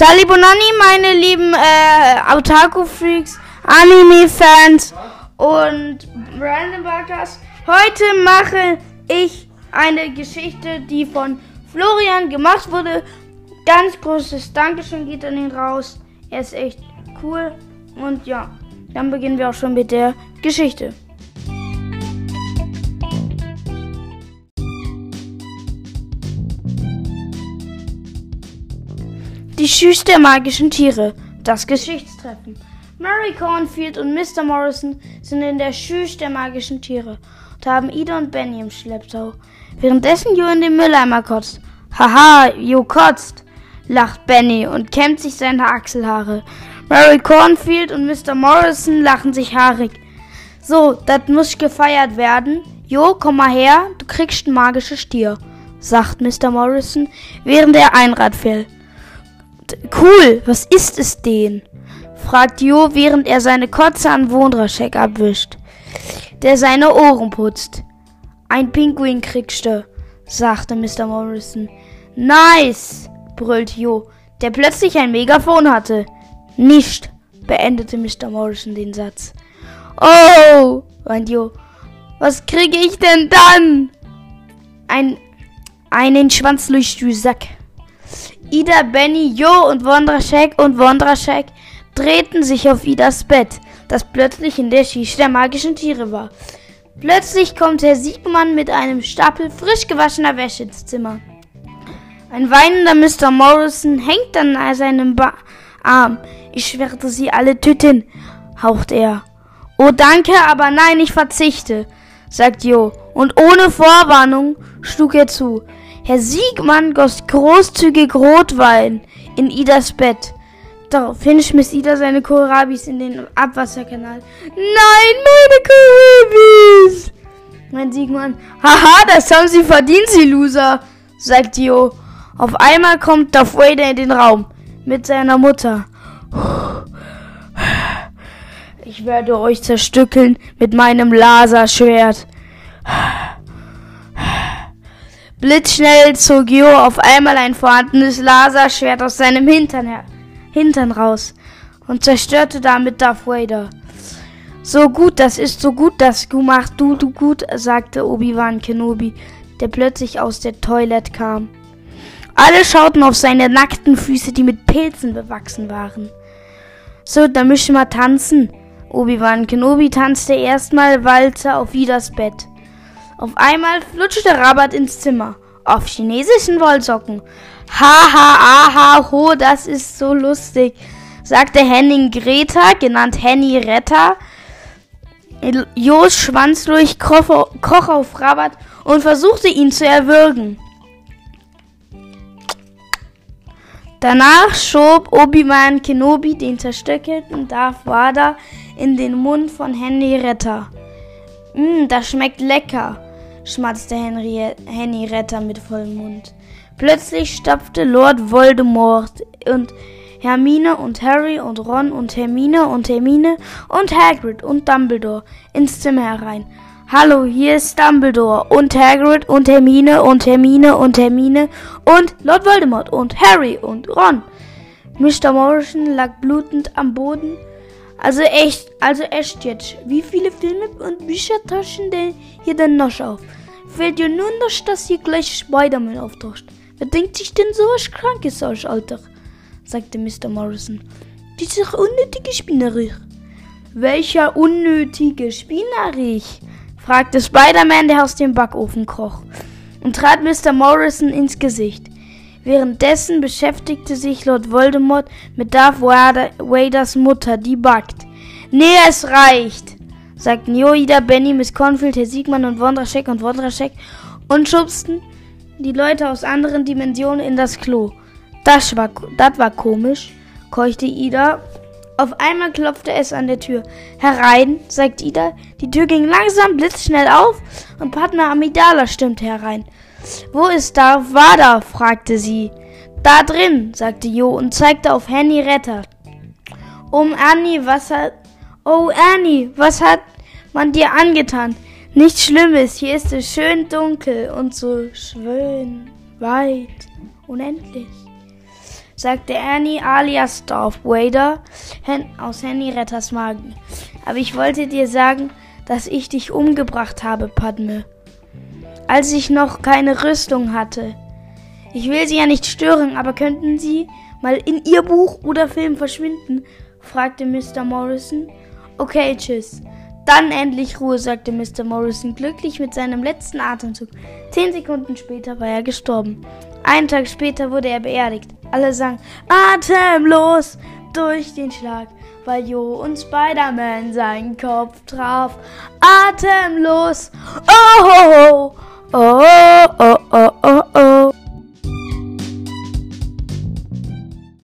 Sali Bonani, meine lieben äh, Otaku-Freaks, Anime-Fans und Random Buggers. Heute mache ich eine Geschichte, die von Florian gemacht wurde. Ganz großes Dankeschön geht an ihn raus. Er ist echt cool. Und ja, dann beginnen wir auch schon mit der Geschichte. Die Schüsse der magischen Tiere. Das Geschichtstreffen. Mary Cornfield und Mr. Morrison sind in der Schüsse der magischen Tiere und haben Ida und Benny im Schlepptau. Währenddessen Jo in den Mülleimer kotzt. Haha, Jo kotzt, lacht Benny und kämmt sich seine Achselhaare. Mary Cornfield und Mr. Morrison lachen sich haarig. So, das muss gefeiert werden. Jo, komm mal her, du kriegst ein magisches Stier, sagt Mr. Morrison, während er Einrad fällt. Cool, was ist es denn? fragt Jo, während er seine Kotze an Wondraschek abwischt, der seine Ohren putzt. Ein Pinguin kriegst du, sagte Mr. Morrison. Nice, brüllt Jo, der plötzlich ein Megafon hatte. Nicht, beendete Mr. Morrison den Satz. Oh, weint Jo, was kriege ich denn dann? Ein, einen Schwanz durch Sack. Ida, Benny, Jo und Wondraschek und Wondraschek drehten sich auf Idas Bett, das plötzlich in der Schicht der magischen Tiere war. Plötzlich kommt Herr Siegmann mit einem Stapel frisch gewaschener Wäsche ins Zimmer. Ein weinender Mr. Morrison hängt an seinem ba Arm. Ich werde sie alle töten, haucht er. Oh danke, aber nein, ich verzichte, sagt Jo, und ohne Vorwarnung schlug er zu. Herr Siegmann goss großzügig Rotwein in Idas Bett. Daraufhin schmiss Ida seine Kohlrabis in den Abwasserkanal. Nein, meine Kohlrabis! Mein Siegmann. Haha, das haben sie verdient, sie Loser, sagt Jo. Auf einmal kommt Darth Vader in den Raum mit seiner Mutter. Ich werde euch zerstückeln mit meinem Laserschwert. Blitzschnell zog Jo auf einmal ein vorhandenes Laserschwert aus seinem Hintern, her Hintern raus und zerstörte damit Darth Vader. So gut, das ist so gut, das du machst du, du gut, sagte Obi-Wan Kenobi, der plötzlich aus der Toilette kam. Alle schauten auf seine nackten Füße, die mit Pilzen bewachsen waren. So, dann müssen wir tanzen. Obi-Wan Kenobi tanzte erstmal Walzer auf Vidas Bett. Auf einmal flutschte Rabat ins Zimmer. Auf chinesischen Wollsocken. Ha, ha, aha, ho, das ist so lustig, sagte Henning Greta, genannt Henny Retter. Jos Schwanz durch kroch auf Rabat und versuchte ihn zu erwürgen. Danach schob Obi-Wan Kenobi den zerstückelten Darth Vader in den Mund von Henry Retter. Mmm, das schmeckt lecker schmatzte Henry, Henny Retter mit vollem Mund. Plötzlich stapfte Lord Voldemort und Hermine und Harry und Ron und Hermine und Hermine und Hagrid und Dumbledore ins Zimmer herein. Hallo, hier ist Dumbledore und Hagrid und Hermine und Hermine und Hermine und Lord Voldemort und Harry und Ron. Mr. Morrison lag blutend am Boden. Also echt, also echt jetzt. Wie viele Filme und Bücher tauschen denn hier denn noch auf? Fällt dir nur noch, dass hier gleich Spider-Man auftaucht. Wer denkt sich denn so was Krankes aus, Alter? sagte Mr. Morrison. Dieser unnötige Spinnerich. Welcher unnötige Spinnerich? fragte Spider-Man, der aus dem Backofen kroch, und trat Mr. Morrison ins Gesicht. Währenddessen beschäftigte sich Lord Voldemort mit Darth Vaders Mutter, die backt. Nee, es reicht, sagten Joida, Benny, Miss Cornfield, Herr Siegmann und Wondraschek und Wondraschek und schubsten die Leute aus anderen Dimensionen in das Klo. Das war, das war komisch, keuchte Ida. Auf einmal klopfte es an der Tür. Herein, sagt Ida. Die Tür ging langsam, blitzschnell auf und Padma Amidala stimmte herein. Wo ist da Wada? fragte sie. Da drin, sagte Jo und zeigte auf Henny Retter. Um Annie, was hat. Oh, Annie, was hat man dir angetan? Nichts Schlimmes, hier ist es schön dunkel und so schön weit, unendlich. Sagte Annie alias Darth Vader aus Henny Retters Magen. Aber ich wollte dir sagen, dass ich dich umgebracht habe, Padme. Als ich noch keine Rüstung hatte. Ich will Sie ja nicht stören, aber könnten Sie mal in Ihr Buch oder Film verschwinden? fragte Mr. Morrison. Okay, tschüss. Dann endlich Ruhe, sagte Mr. Morrison glücklich mit seinem letzten Atemzug. Zehn Sekunden später war er gestorben. Einen Tag später wurde er beerdigt. Alle sangen atemlos durch den Schlag, weil Jo und Spider-Man seinen Kopf traf. Atemlos. Oh, oh, oh, oh, oh, oh, oh.